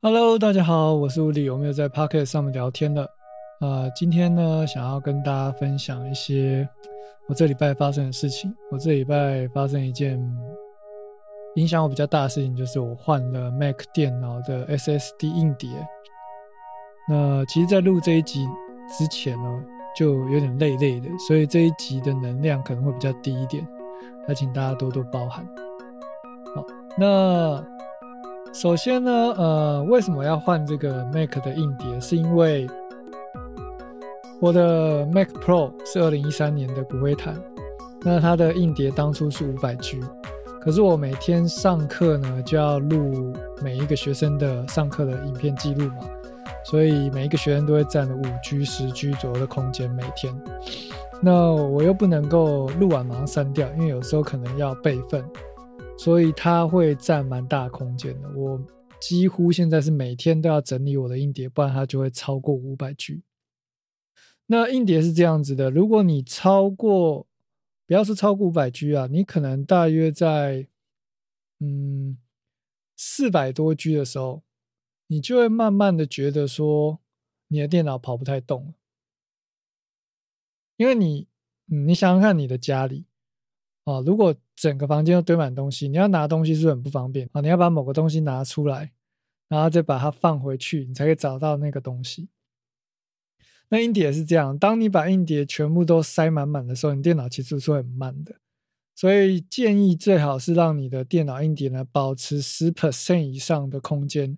Hello，大家好，我是吴理，我们有在 Pocket 上面聊天的。呃，今天呢，想要跟大家分享一些我这礼拜发生的事情。我这礼拜发生一件影响我比较大的事情，就是我换了 Mac 电脑的 SSD 硬碟。那其实，在录这一集之前呢，就有点累累的，所以这一集的能量可能会比较低一点，还请大家多多包涵。好，那。首先呢，呃，为什么要换这个 Mac 的硬碟？是因为我的 Mac Pro 是二零一三年的骨灰坛，那它的硬碟当初是五百 G，可是我每天上课呢就要录每一个学生的上课的影片记录嘛，所以每一个学生都会占了五 G、十 G 左右的空间每天。那我又不能够录完马上删掉，因为有时候可能要备份。所以它会占蛮大空间的。我几乎现在是每天都要整理我的硬碟，不然它就会超过五百 G。那硬碟是这样子的，如果你超过，不要说超过五百 G 啊，你可能大约在嗯四百多 G 的时候，你就会慢慢的觉得说你的电脑跑不太动了，因为你，嗯你想想看你的家里。啊，如果整个房间都堆满东西，你要拿东西是很不方便啊。你要把某个东西拿出来，然后再把它放回去，你才可以找到那个东西。那硬碟是这样，当你把硬碟全部都塞满满的时候，你电脑其实是很慢的。所以建议最好是让你的电脑硬碟呢保持十 percent 以上的空间。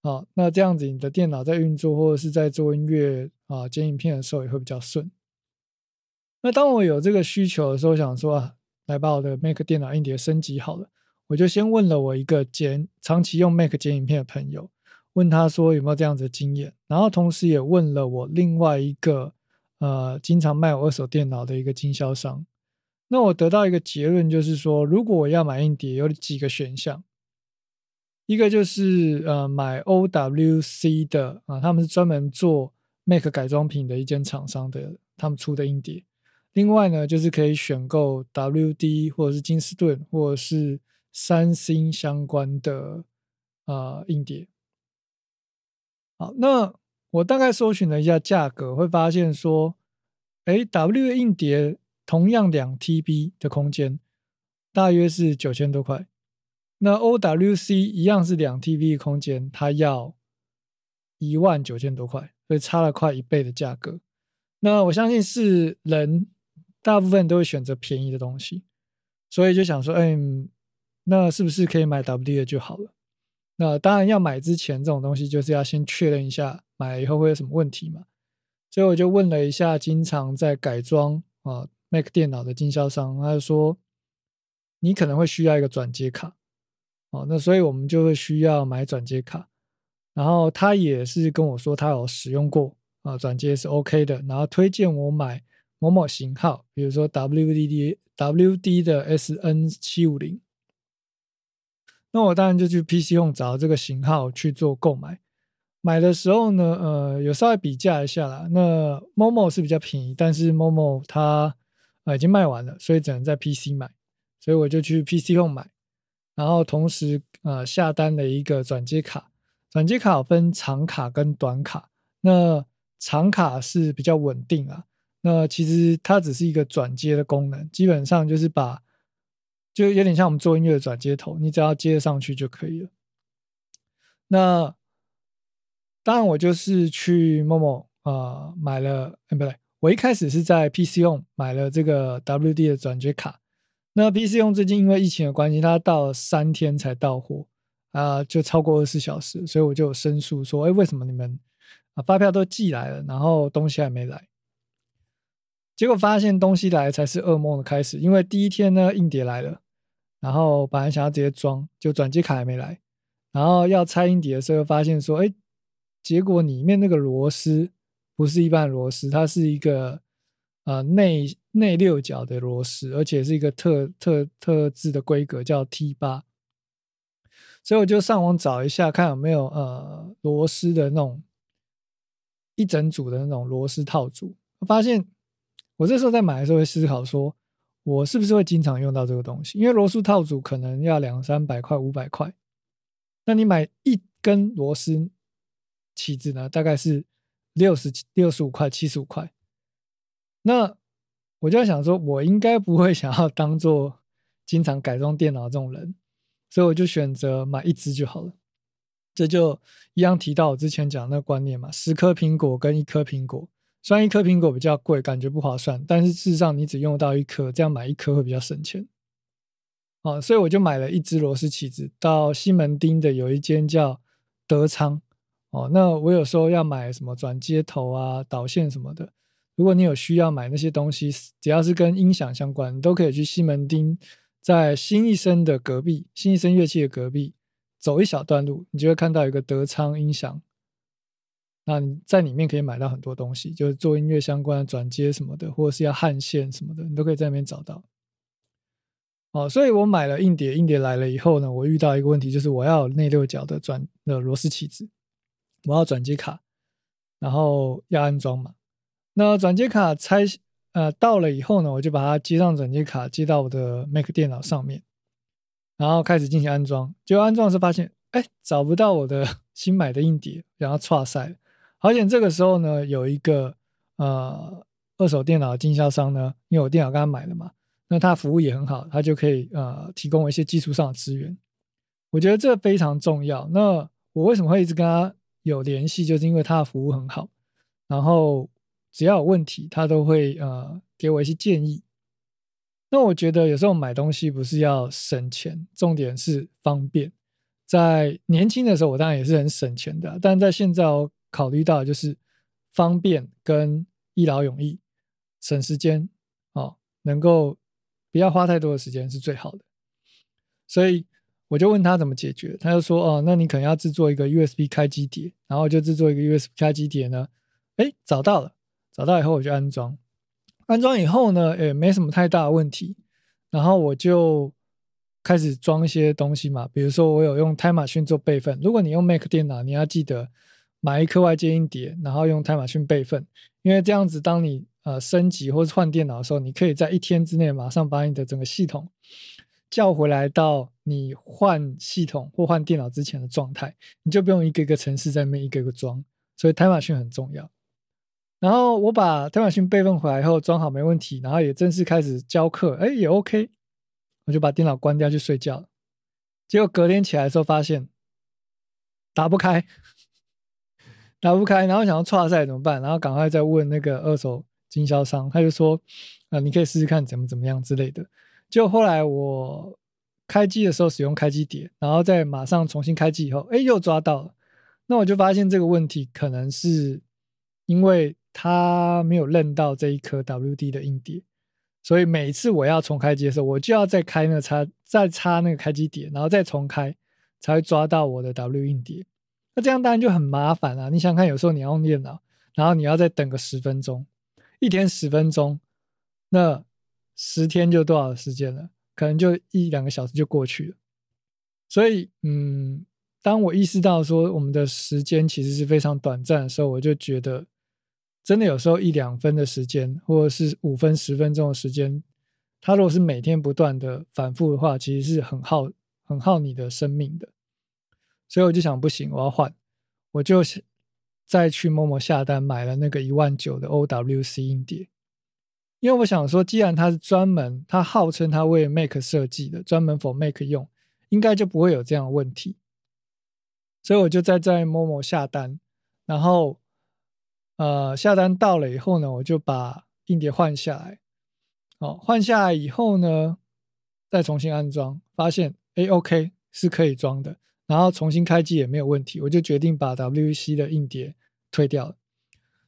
啊，那这样子你的电脑在运作或者是在做音乐啊剪影片的时候也会比较顺。那当我有这个需求的时候，想说啊。来把我的 Mac 电脑硬碟升级好了，我就先问了我一个剪长期用 Mac 剪影片的朋友，问他说有没有这样子的经验，然后同时也问了我另外一个呃经常卖我二手电脑的一个经销商。那我得到一个结论就是说，如果我要买硬碟，有几个选项，一个就是呃买 OWC 的啊，他们是专门做 Mac 改装品的一间厂商的，他们出的硬碟。另外呢，就是可以选购 WD 或者是金士顿或者是三星相关的啊硬碟。好，那我大概搜寻了一下价格，会发现说，哎，W 硬碟同样两 TB 的空间，大约是九千多块。那 OWC 一样是两 TB 空间，它要一万九千多块，所以差了快一倍的价格。那我相信是人。大部分都会选择便宜的东西，所以就想说，嗯，那是不是可以买 WD 的就好了？那当然要买之前，这种东西就是要先确认一下，买了以后会有什么问题嘛？所以我就问了一下经常在改装啊 Mac 电脑的经销商，他就说你可能会需要一个转接卡，哦，那所以我们就会需要买转接卡。然后他也是跟我说他有使用过啊，转接是 OK 的，然后推荐我买。某某型号，比如说 WDD WD 的 SN 七五零，那我当然就去 PC Home 找这个型号去做购买。买的时候呢，呃，有稍微比价一下啦。那 Momo 是比较便宜，但是 Momo 它呃已经卖完了，所以只能在 PC 买，所以我就去 PC Home 买。然后同时呃下单了一个转接卡，转接卡分长卡跟短卡，那长卡是比较稳定啊。那其实它只是一个转接的功能，基本上就是把，就有点像我们做音乐的转接头，你只要接上去就可以了。那当然，我就是去某某啊买了，哎不对，我一开始是在 PC 用买了这个 WD 的转接卡。那 PC 用最近因为疫情的关系，它到三天才到货啊，就超过二十四小时，所以我就申诉说，哎，为什么你们啊发票都寄来了，然后东西还没来？结果发现东西来才是噩梦的开始，因为第一天呢，硬碟来了，然后本来想要直接装，就转接卡还没来，然后要拆硬碟的时候，发现说，哎，结果里面那个螺丝不是一般螺丝，它是一个呃内内六角的螺丝，而且是一个特特特制的规格，叫 T 八，所以我就上网找一下，看有没有呃螺丝的那种一整组的那种螺丝套组，发现。我这时候在买的时候会思考说，我是不是会经常用到这个东西？因为螺丝套组可能要两三百块、五百块，那你买一根螺丝起子呢，大概是六十六十五块、七十五块。那我就在想说，我应该不会想要当做 经常改装电脑这种人，所以我就选择买一支就好了。这就一样提到我之前讲的那个观念嘛，十颗苹果跟一颗苹果，虽然一颗苹果比较贵，感觉不划算，但是事实上你只用到一颗，这样买一颗会比较省钱。哦，所以我就买了一支螺丝起子，到西门町的有一间叫德昌。哦，那我有时候要买什么转接头啊、导线什么的，如果你有需要买那些东西，只要是跟音响相关，都可以去西门町，在新一生的隔壁，新一生乐器的隔壁。走一小段路，你就会看到一个德昌音响。那你在里面可以买到很多东西，就是做音乐相关的转接什么的，或者是要焊线什么的，你都可以在那边找到。哦，所以我买了硬碟，硬碟来了以后呢，我遇到一个问题，就是我要内六角的转的螺丝起子，我要转接卡，然后要安装嘛。那转接卡拆呃到了以后呢，我就把它接上转接卡，接到我的 Mac 电脑上面。然后开始进行安装，结果安装的时发现，哎，找不到我的 新买的硬碟，然后错塞。好险这个时候呢，有一个呃二手电脑经销商呢，因为我电脑刚买了嘛，那他服务也很好，他就可以呃提供一些技术上的资源。我觉得这非常重要。那我为什么会一直跟他有联系，就是因为他的服务很好，然后只要有问题，他都会呃给我一些建议。那我觉得有时候买东西不是要省钱，重点是方便。在年轻的时候，我当然也是很省钱的，但在现在我考虑到就是方便跟一劳永逸，省时间哦，能够不要花太多的时间是最好的。所以我就问他怎么解决，他就说：“哦，那你可能要制作一个 USB 开机碟，然后就制作一个 USB 开机碟呢。”哎，找到了，找到以后我就安装。安装以后呢，也没什么太大的问题，然后我就开始装一些东西嘛，比如说我有用 Time Machine 做备份。如果你用 Mac 电脑，你要记得买一颗外接音碟，然后用泰马逊备份，因为这样子，当你呃升级或者换电脑的时候，你可以在一天之内马上把你的整个系统叫回来到你换系统或换电脑之前的状态，你就不用一个一个城市在那边一个一个装，所以泰马逊很重要。然后我把泰马逊备份回来以后装好没问题，然后也正式开始教课，哎也 OK，我就把电脑关掉去睡觉了。结果隔天起来的时候发现打不开，打不开，然后想要跨赛怎么办？然后赶快再问那个二手经销商，他就说啊你可以试试看怎么怎么样之类的。就后来我开机的时候使用开机碟，然后再马上重新开机以后，哎又抓到了。那我就发现这个问题可能是因为。它没有认到这一颗 WD 的硬碟，所以每次我要重开机的时候，我就要再开那个插，再插那个开机碟，然后再重开，才会抓到我的 W 硬碟。那这样当然就很麻烦啊！你想看，有时候你要用电脑，然后你要再等个十分钟，一天十分钟，那十天就多少时间了？可能就一两个小时就过去了。所以，嗯，当我意识到说我们的时间其实是非常短暂的时候，我就觉得。真的有时候一两分的时间，或者是五分、十分钟的时间，它如果是每天不断的反复的话，其实是很耗、很耗你的生命的。所以我就想，不行，我要换，我就再去某某下单买了那个一万九的 OWC 硬碟，因为我想说，既然它是专门，它号称它为 Mac 设计的，专门 for Mac 用，应该就不会有这样的问题。所以我就在在某某下单，然后。呃，下单到了以后呢，我就把硬碟换下来。哦，换下来以后呢，再重新安装，发现哎，OK 是可以装的。然后重新开机也没有问题，我就决定把 WEC 的硬碟退掉了。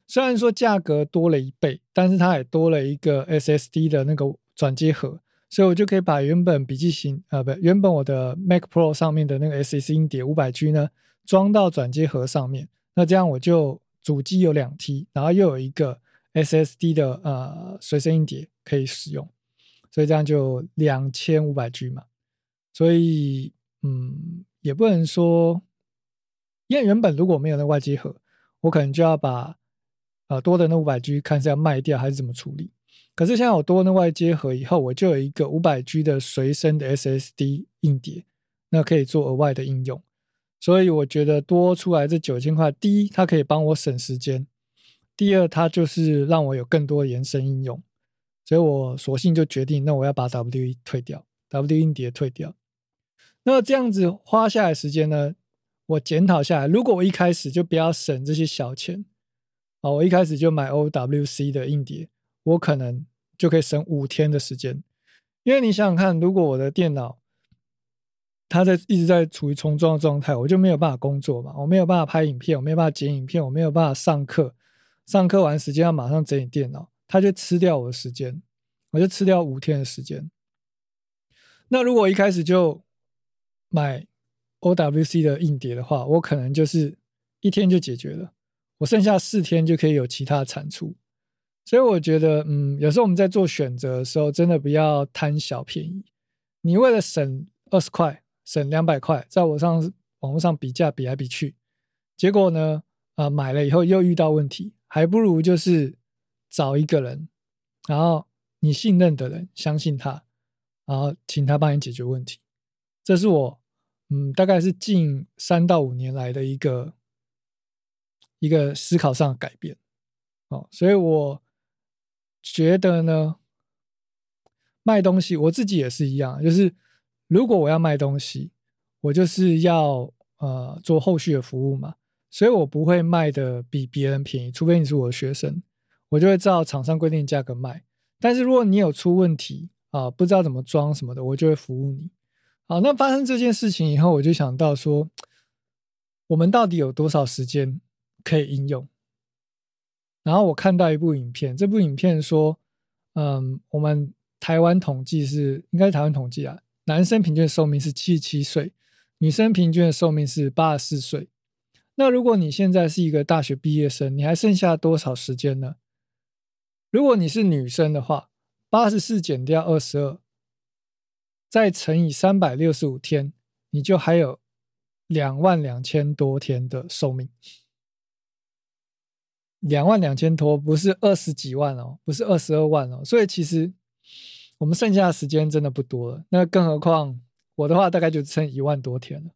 虽然说价格多了一倍，但是它也多了一个 SSD 的那个转接盒，所以我就可以把原本笔记型呃不，原本我的 Mac Pro 上面的那个 SSD 硬碟五百 G 呢，装到转接盒上面。那这样我就。主机有两 T，然后又有一个 SSD 的呃随身硬碟可以使用，所以这样就两千五百 G 嘛。所以嗯，也不能说，因为原本如果没有那外接盒，我可能就要把呃多的那五百 G 看是要卖掉还是怎么处理。可是现在我多那外接盒以后，我就有一个五百 G 的随身的 SSD 硬碟，那可以做额外的应用。所以我觉得多出来这九千块，第一，它可以帮我省时间；第二，它就是让我有更多延伸应用。所以我索性就决定，那我要把 W 退掉，W 硬碟退掉。那这样子花下来时间呢？我检讨下来，如果我一开始就不要省这些小钱，啊，我一开始就买 OWC 的硬碟，我可能就可以省五天的时间。因为你想想看，如果我的电脑它在一直在处于重装的状态，我就没有办法工作嘛，我没有办法拍影片，我没有办法剪影片，我没有办法上课，上课完时间要马上整理电脑，它就吃掉我的时间，我就吃掉五天的时间。那如果一开始就买 OWC 的硬碟的话，我可能就是一天就解决了，我剩下四天就可以有其他产出。所以我觉得，嗯，有时候我们在做选择的时候，真的不要贪小便宜。你为了省二十块、省两百块，在网上网络上比价比来比去，结果呢，啊，买了以后又遇到问题，还不如就是找一个人，然后你信任的人，相信他，然后请他帮你解决问题。这是我，嗯，大概是近三到五年来的一个一个思考上的改变。哦，所以我。觉得呢，卖东西我自己也是一样，就是如果我要卖东西，我就是要呃做后续的服务嘛，所以我不会卖的比别人便宜，除非你是我的学生，我就会照厂商规定价格卖。但是如果你有出问题啊，不知道怎么装什么的，我就会服务你。好，那发生这件事情以后，我就想到说，我们到底有多少时间可以应用？然后我看到一部影片，这部影片说，嗯，我们台湾统计是应该是台湾统计啊，男生平均寿命是七十七岁，女生平均的寿命是八十四岁。那如果你现在是一个大学毕业生，你还剩下多少时间呢？如果你是女生的话，八十四减掉二十二，再乘以三百六十五天，你就还有两万两千多天的寿命。两万两千多，不是二十几万哦，不是二十二万哦，所以其实我们剩下的时间真的不多了。那更何况我的话，大概就剩一万多天了。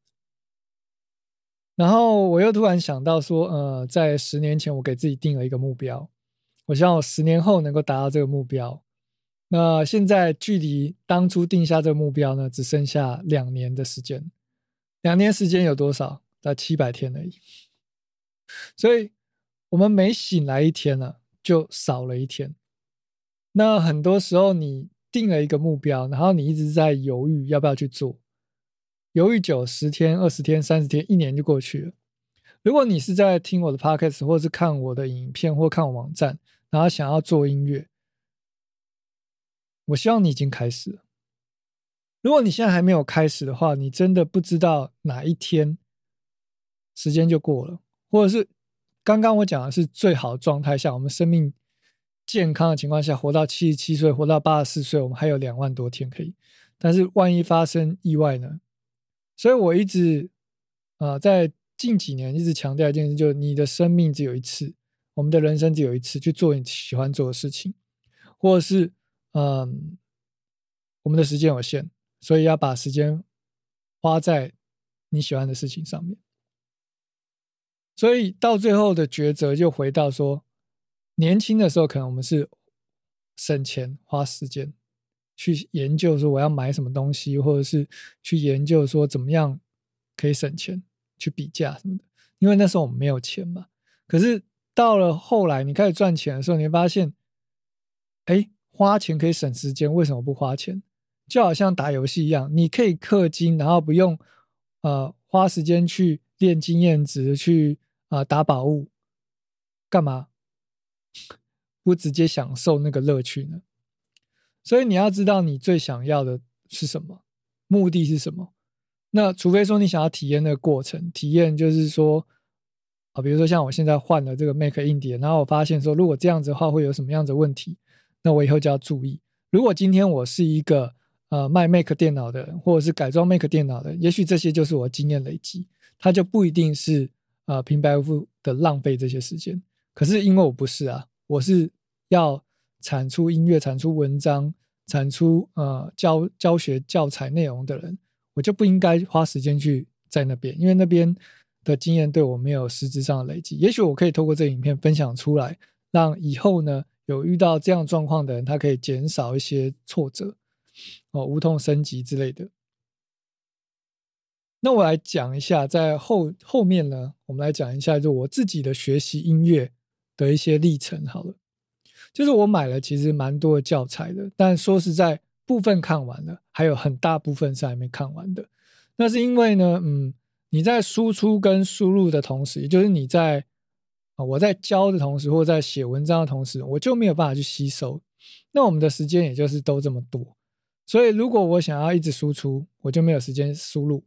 然后我又突然想到说，呃，在十年前我给自己定了一个目标，我希望我十年后能够达到这个目标。那现在距离当初定下这个目标呢，只剩下两年的时间。两年时间有多少？在七百天而已。所以。我们每醒来一天呢，就少了一天。那很多时候，你定了一个目标，然后你一直在犹豫要不要去做，犹豫久，十天、二十天、三十天，一年就过去了。如果你是在听我的 podcast，或是看我的影片，或看我网站，然后想要做音乐，我希望你已经开始了。如果你现在还没有开始的话，你真的不知道哪一天时间就过了，或者是。刚刚我讲的是最好的状态下，我们生命健康的情况下，活到七十七岁，活到八十四岁，我们还有两万多天可以。但是万一发生意外呢？所以我一直啊，在近几年一直强调一件事，就是你的生命只有一次，我们的人生只有一次，去做你喜欢做的事情，或者是嗯，我们的时间有限，所以要把时间花在你喜欢的事情上面。所以到最后的抉择就回到说，年轻的时候可能我们是省钱花时间去研究说我要买什么东西，或者是去研究说怎么样可以省钱去比价什么的，因为那时候我们没有钱嘛。可是到了后来你开始赚钱的时候，你会发现，哎，花钱可以省时间，为什么不花钱？就好像打游戏一样，你可以氪金，然后不用呃花时间去练经验值去。啊，打宝物干嘛？不直接享受那个乐趣呢？所以你要知道你最想要的是什么，目的是什么。那除非说你想要体验那个过程，体验就是说啊，比如说像我现在换了这个 Mac 硬碟，然后我发现说，如果这样子的话会有什么样子问题，那我以后就要注意。如果今天我是一个呃卖 Mac 电脑的，或者是改装 Mac 电脑的，也许这些就是我经验累积，它就不一定是。呃，平白无故的浪费这些时间，可是因为我不是啊，我是要产出音乐、产出文章、产出呃教教学教材内容的人，我就不应该花时间去在那边，因为那边的经验对我没有实质上的累积。也许我可以透过这影片分享出来，让以后呢有遇到这样状况的人，他可以减少一些挫折，哦，无痛升级之类的。那我来讲一下，在后后面呢，我们来讲一下，就我自己的学习音乐的一些历程。好了，就是我买了其实蛮多的教材的，但说实在，部分看完了，还有很大部分是还没看完的。那是因为呢，嗯，你在输出跟输入的同时，也就是你在啊我在教的同时，或在写文章的同时，我就没有办法去吸收。那我们的时间也就是都这么多，所以如果我想要一直输出，我就没有时间输入。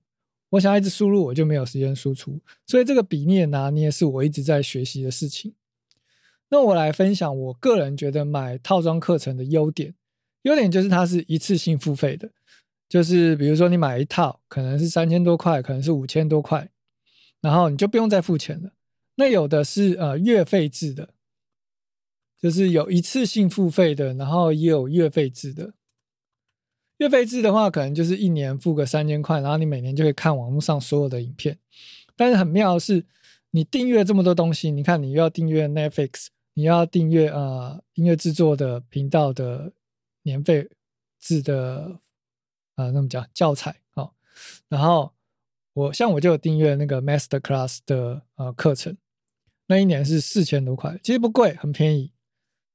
我想要一直输入，我就没有时间输出，所以这个比例的拿捏是我一直在学习的事情。那我来分享我个人觉得买套装课程的优点，优点就是它是一次性付费的，就是比如说你买一套可能是三千多块，可能是五千多块，然后你就不用再付钱了。那有的是呃月费制的，就是有一次性付费的，然后也有月费制的。月费制的话，可能就是一年付个三千块，然后你每年就可以看网络上所有的影片。但是很妙的是，你订阅这么多东西，你看你又要订阅 Netflix，你要订阅呃音乐制作的频道的年费制的啊，那么讲教材哦。然后我像我就有订阅那个 Master Class 的呃课程，那一年是四千多块，其实不贵，很便宜。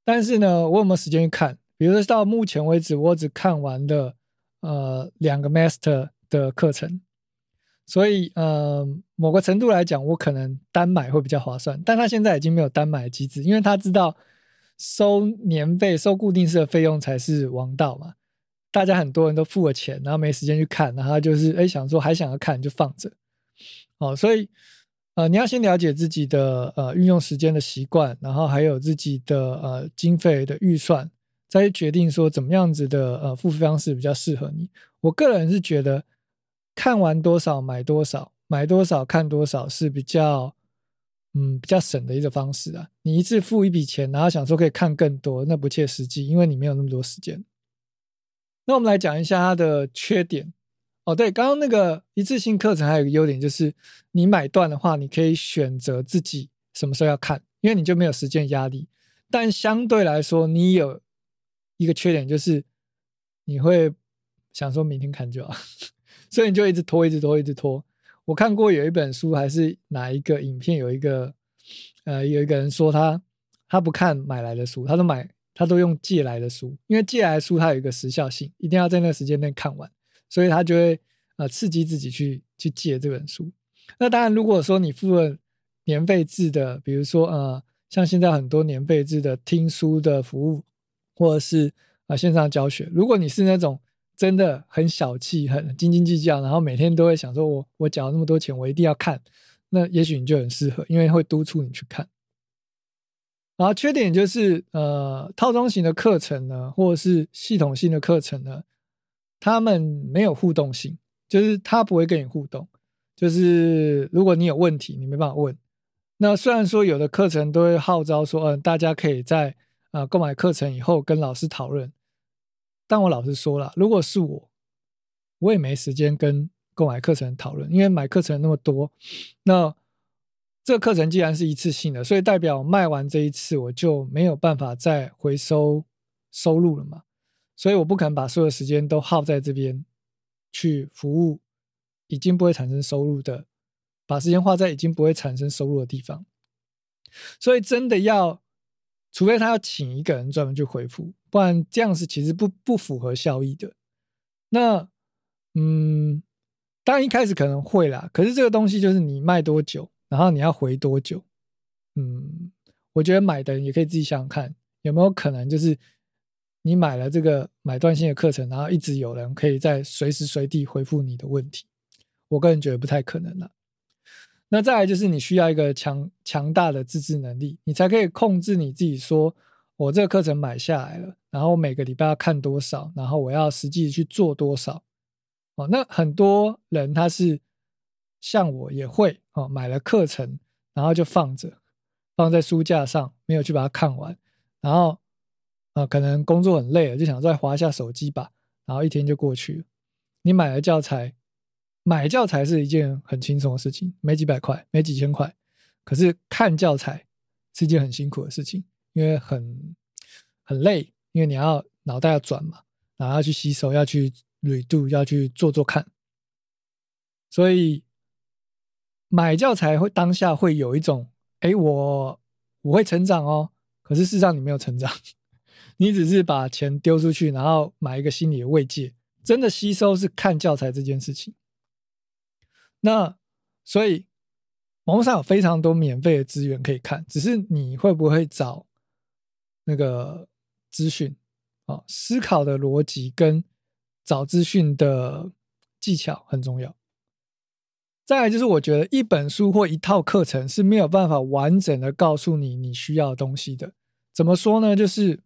但是呢，我有没有时间去看？比如说到目前为止，我只看完了呃两个 master 的课程，所以呃某个程度来讲，我可能单买会比较划算。但他现在已经没有单买机制，因为他知道收年费、收固定式的费用才是王道嘛。大家很多人都付了钱，然后没时间去看，然后就是哎想说还想要看就放着哦。所以呃你要先了解自己的呃运用时间的习惯，然后还有自己的呃经费的预算。再决定说怎么样子的呃付费方式比较适合你。我个人是觉得看完多少买多少，买多少看多少是比较嗯比较省的一个方式啊。你一次付一笔钱，然后想说可以看更多，那不切实际，因为你没有那么多时间。那我们来讲一下它的缺点哦。对，刚刚那个一次性课程还有一个优点，就是你买断的话，你可以选择自己什么时候要看，因为你就没有时间压力。但相对来说，你有一个缺点就是你会想说明天看就好，所以你就一直拖，一直拖，一直拖。我看过有一本书，还是哪一个影片，有一个呃，有一个人说他他不看买来的书，他都买他都用借来的书，因为借来的书它有一个时效性，一定要在那个时间内看完，所以他就会呃刺激自己去去借这本书。那当然，如果说你付了年费制的，比如说呃，像现在很多年费制的听书的服务。或者是啊线上教学，如果你是那种真的很小气、很斤斤计较，然后每天都会想说，我我缴那么多钱，我一定要看，那也许你就很适合，因为会督促你去看。然后缺点就是，呃，套装型的课程呢，或者是系统性的课程呢，他们没有互动性，就是他不会跟你互动，就是如果你有问题，你没办法问。那虽然说有的课程都会号召说，嗯，大家可以在啊，购买课程以后跟老师讨论，但我老师说了，如果是我，我也没时间跟购买课程讨论，因为买课程那么多，那这课程既然是一次性的，所以代表卖完这一次我就没有办法再回收收入了嘛，所以我不可能把所有时间都耗在这边去服务已经不会产生收入的，把时间花在已经不会产生收入的地方，所以真的要。除非他要请一个人专门去回复，不然这样是其实不不符合效益的。那嗯，当然一开始可能会啦，可是这个东西就是你卖多久，然后你要回多久。嗯，我觉得买的人也可以自己想想看，有没有可能就是你买了这个买断性的课程，然后一直有人可以在随时随地回复你的问题。我个人觉得不太可能了。那再来就是你需要一个强强大的自制能力，你才可以控制你自己。说我这个课程买下来了，然后每个礼拜要看多少，然后我要实际去做多少。哦，那很多人他是像我也会哦，买了课程，然后就放着，放在书架上，没有去把它看完。然后啊，可能工作很累了，就想再划一下手机吧，然后一天就过去了。你买了教材，买教材是一件很轻松的事情，没几百块，没几千块。可是看教材是一件很辛苦的事情，因为很很累，因为你要脑袋要转嘛，然后要去吸收，要去捋度，要去做做看。所以买教材会当下会有一种，哎，我我会成长哦。可是事实上你没有成长，你只是把钱丢出去，然后买一个心理的慰藉。真的吸收是看教材这件事情。那所以网络上有非常多免费的资源可以看，只是你会不会找那个资讯啊？思考的逻辑跟找资讯的技巧很重要。再来就是，我觉得一本书或一套课程是没有办法完整的告诉你你需要的东西的。怎么说呢？就是，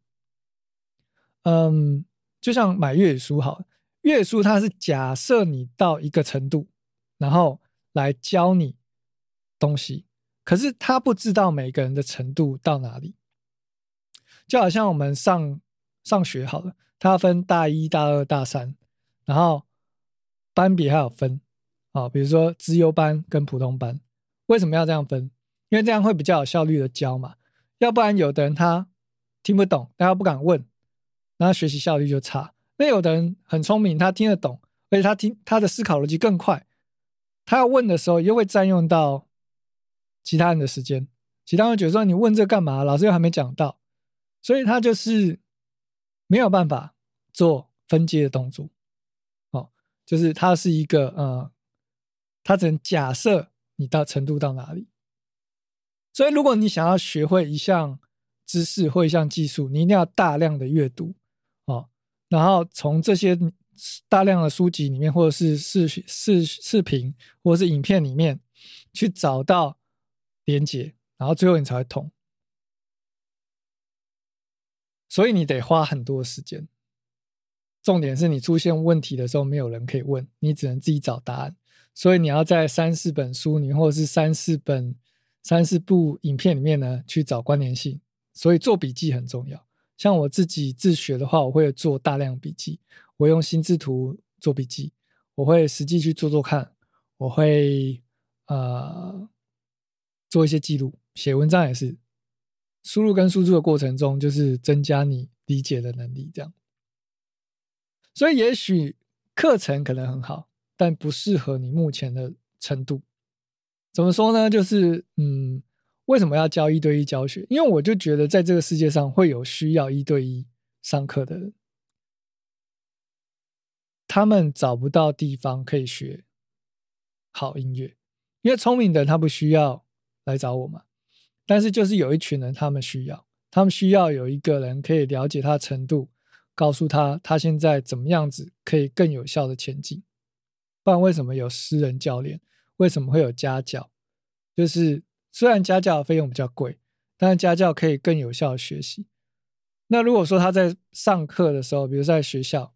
嗯，就像买粤语书好。粤语书它是假设你到一个程度，然后来教你东西，可是他不知道每个人的程度到哪里。就好像我们上上学好了，它分大一、大二、大三，然后班别还有分啊，比如说资优班跟普通班，为什么要这样分？因为这样会比较有效率的教嘛，要不然有的人他听不懂，大家不敢问，那学习效率就差。那有的人很聪明，他听得懂，而且他听他的思考逻辑更快。他要问的时候，又会占用到其他人的时间。其他人觉得说：“你问这干嘛？老师又还没讲到。”所以他就是没有办法做分阶的动作。哦，就是他是一个呃，他只能假设你到程度到哪里。所以，如果你想要学会一项知识或一项技术，你一定要大量的阅读。然后从这些大量的书籍里面，或者是视视视频，或者是影片里面，去找到连接，然后最后你才会通。所以你得花很多时间。重点是你出现问题的时候，没有人可以问，你只能自己找答案。所以你要在三四本书里，或者是三四本、三四部影片里面呢，去找关联性。所以做笔记很重要。像我自己自学的话，我会做大量笔记，我用心智图做笔记，我会实际去做做看，我会呃做一些记录，写文章也是输入跟输出的过程中，就是增加你理解的能力，这样。所以也许课程可能很好，但不适合你目前的程度。怎么说呢？就是嗯。为什么要教一对一教学？因为我就觉得在这个世界上会有需要一对一上课的人，他们找不到地方可以学好音乐，因为聪明的他不需要来找我嘛。但是就是有一群人，他们需要，他们需要有一个人可以了解他的程度，告诉他他现在怎么样子可以更有效的前进。不然为什么有私人教练？为什么会有家教？就是。虽然家教的费用比较贵，但是家教可以更有效的学习。那如果说他在上课的时候，比如在学校，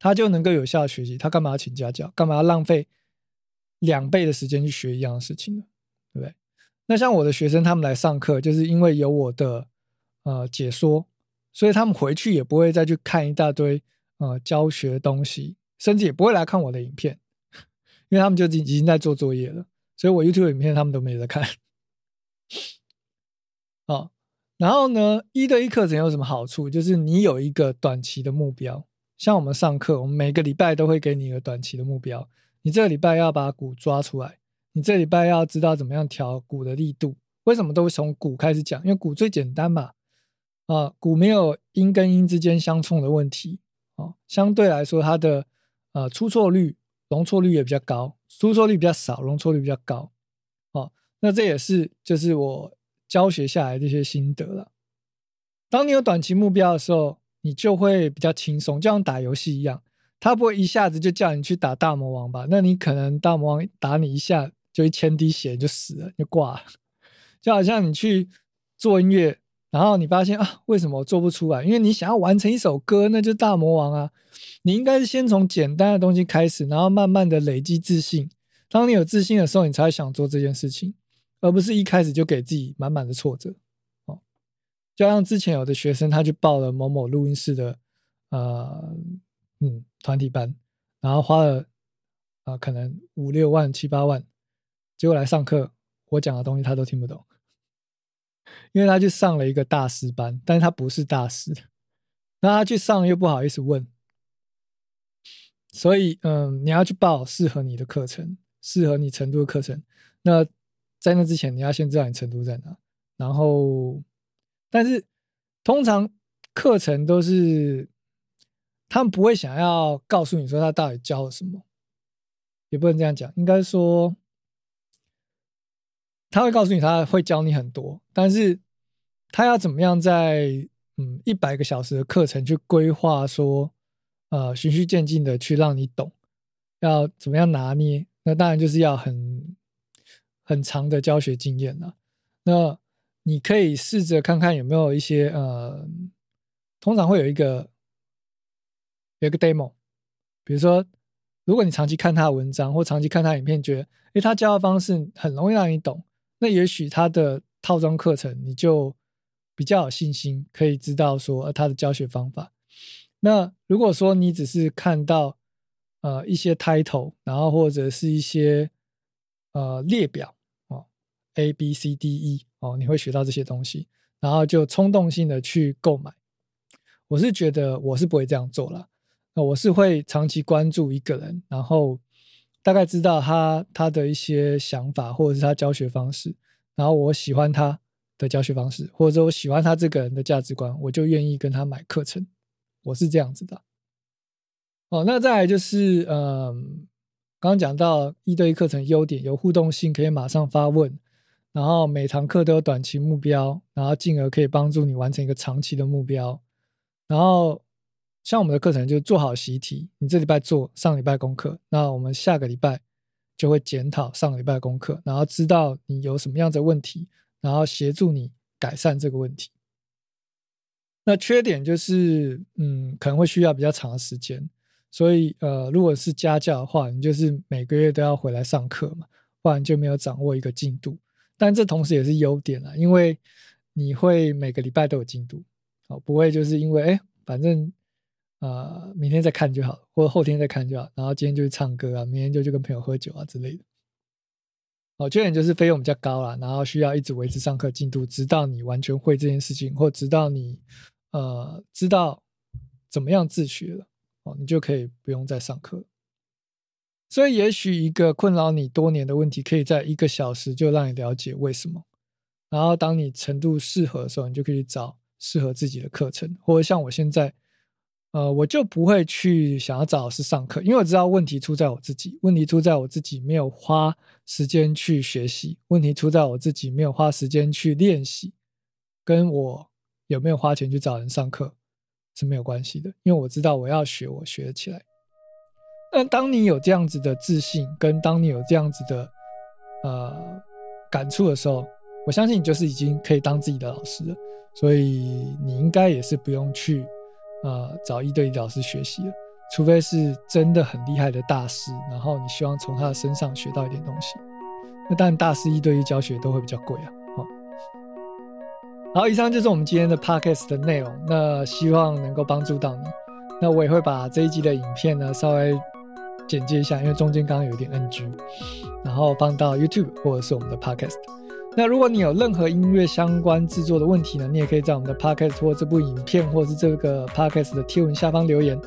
他就能够有效的学习，他干嘛要请家教？干嘛要浪费两倍的时间去学一样的事情呢？对不对？那像我的学生，他们来上课，就是因为有我的呃解说，所以他们回去也不会再去看一大堆呃教学东西，甚至也不会来看我的影片，因为他们就已已经在做作业了。所以我 YouTube 影片他们都没在看，哦，然后呢，一对一课程有什么好处？就是你有一个短期的目标，像我们上课，我们每个礼拜都会给你一个短期的目标。你这个礼拜要把鼓抓出来，你这礼拜要知道怎么样调鼓的力度。为什么都从鼓开始讲？因为鼓最简单嘛，啊，鼓没有音跟音之间相冲的问题，哦，相对来说它的呃出错率、容错率也比较高。出错率比较少，容错率比较高，哦，那这也是就是我教学下来这些心得了。当你有短期目标的时候，你就会比较轻松，就像打游戏一样，他不会一下子就叫你去打大魔王吧？那你可能大魔王打你一下就一千滴血就死了，就挂了。就好像你去做音乐。然后你发现啊，为什么我做不出来？因为你想要完成一首歌，那就是大魔王啊！你应该是先从简单的东西开始，然后慢慢的累积自信。当你有自信的时候，你才会想做这件事情，而不是一开始就给自己满满的挫折。哦，就像之前有的学生，他去报了某某录音室的呃嗯团体班，然后花了啊，可能五六万、七八万，结果来上课，我讲的东西他都听不懂，因为他去上了一个大师班，但是他不是大师，那他去上又不好意思问，所以嗯，你要去报适合你的课程，适合你程度的课程。那在那之前，你要先知道你程度在哪，然后，但是通常课程都是。他们不会想要告诉你说他到底教了什么，也不能这样讲，应该说他会告诉你他会教你很多，但是他要怎么样在嗯一百个小时的课程去规划说，呃循序渐进的去让你懂，要怎么样拿捏？那当然就是要很很长的教学经验了。那你可以试着看看有没有一些呃，通常会有一个。有个 demo，比如说，如果你长期看他的文章或长期看他影片，觉得诶他教的方式很容易让你懂，那也许他的套装课程你就比较有信心，可以知道说他的教学方法。那如果说你只是看到呃一些 title，然后或者是一些呃列表哦，A B C D E 哦，你会学到这些东西，然后就冲动性的去购买，我是觉得我是不会这样做了。那我是会长期关注一个人，然后大概知道他他的一些想法，或者是他教学方式，然后我喜欢他的教学方式，或者说我喜欢他这个人的价值观，我就愿意跟他买课程。我是这样子的。哦，那再来就是，嗯，刚刚讲到一对一课程优点有互动性，可以马上发问，然后每堂课都有短期目标，然后进而可以帮助你完成一个长期的目标，然后。像我们的课程就做好习题，你这礼拜做上礼拜功课，那我们下个礼拜就会检讨上礼拜功课，然后知道你有什么样的问题，然后协助你改善这个问题。那缺点就是，嗯，可能会需要比较长的时间，所以呃，如果是家教的话，你就是每个月都要回来上课嘛，不然就没有掌握一个进度。但这同时也是优点啦，因为你会每个礼拜都有进度，哦，不会就是因为哎，反正。呃，明天再看就好，或者后天再看就好。然后今天就去唱歌啊，明天就去跟朋友喝酒啊之类的。哦，缺点就是费用比较高啦，然后需要一直维持上课进度，直到你完全会这件事情，或直到你呃知道怎么样自学了，哦，你就可以不用再上课。所以，也许一个困扰你多年的问题，可以在一个小时就让你了解为什么。然后，当你程度适合的时候，你就可以找适合自己的课程，或者像我现在。呃，我就不会去想要找老师上课，因为我知道问题出在我自己，问题出在我自己没有花时间去学习，问题出在我自己没有花时间去练习，跟我有没有花钱去找人上课是没有关系的，因为我知道我要学，我学起来。那当你有这样子的自信，跟当你有这样子的呃感触的时候，我相信你就是已经可以当自己的老师了，所以你应该也是不用去。呃，找一对一老师学习了，除非是真的很厉害的大师，然后你希望从他的身上学到一点东西。那当然，大师一对一教学都会比较贵啊。好，以上就是我们今天的 podcast 的内容。那希望能够帮助到你。那我也会把这一集的影片呢稍微简介一下，因为中间刚刚有一点 NG，然后放到 YouTube 或者是我们的 podcast。那如果你有任何音乐相关制作的问题呢，你也可以在我们的 podcast 或这部影片，或是这个 podcast 的贴文下方留言。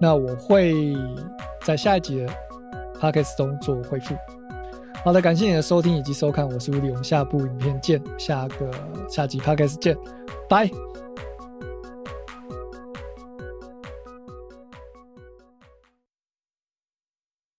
那我会在下一集的 podcast 中做回复。好的，感谢你的收听以及收看，我是吴力，我们下部影片见，下个下集 podcast 见，拜。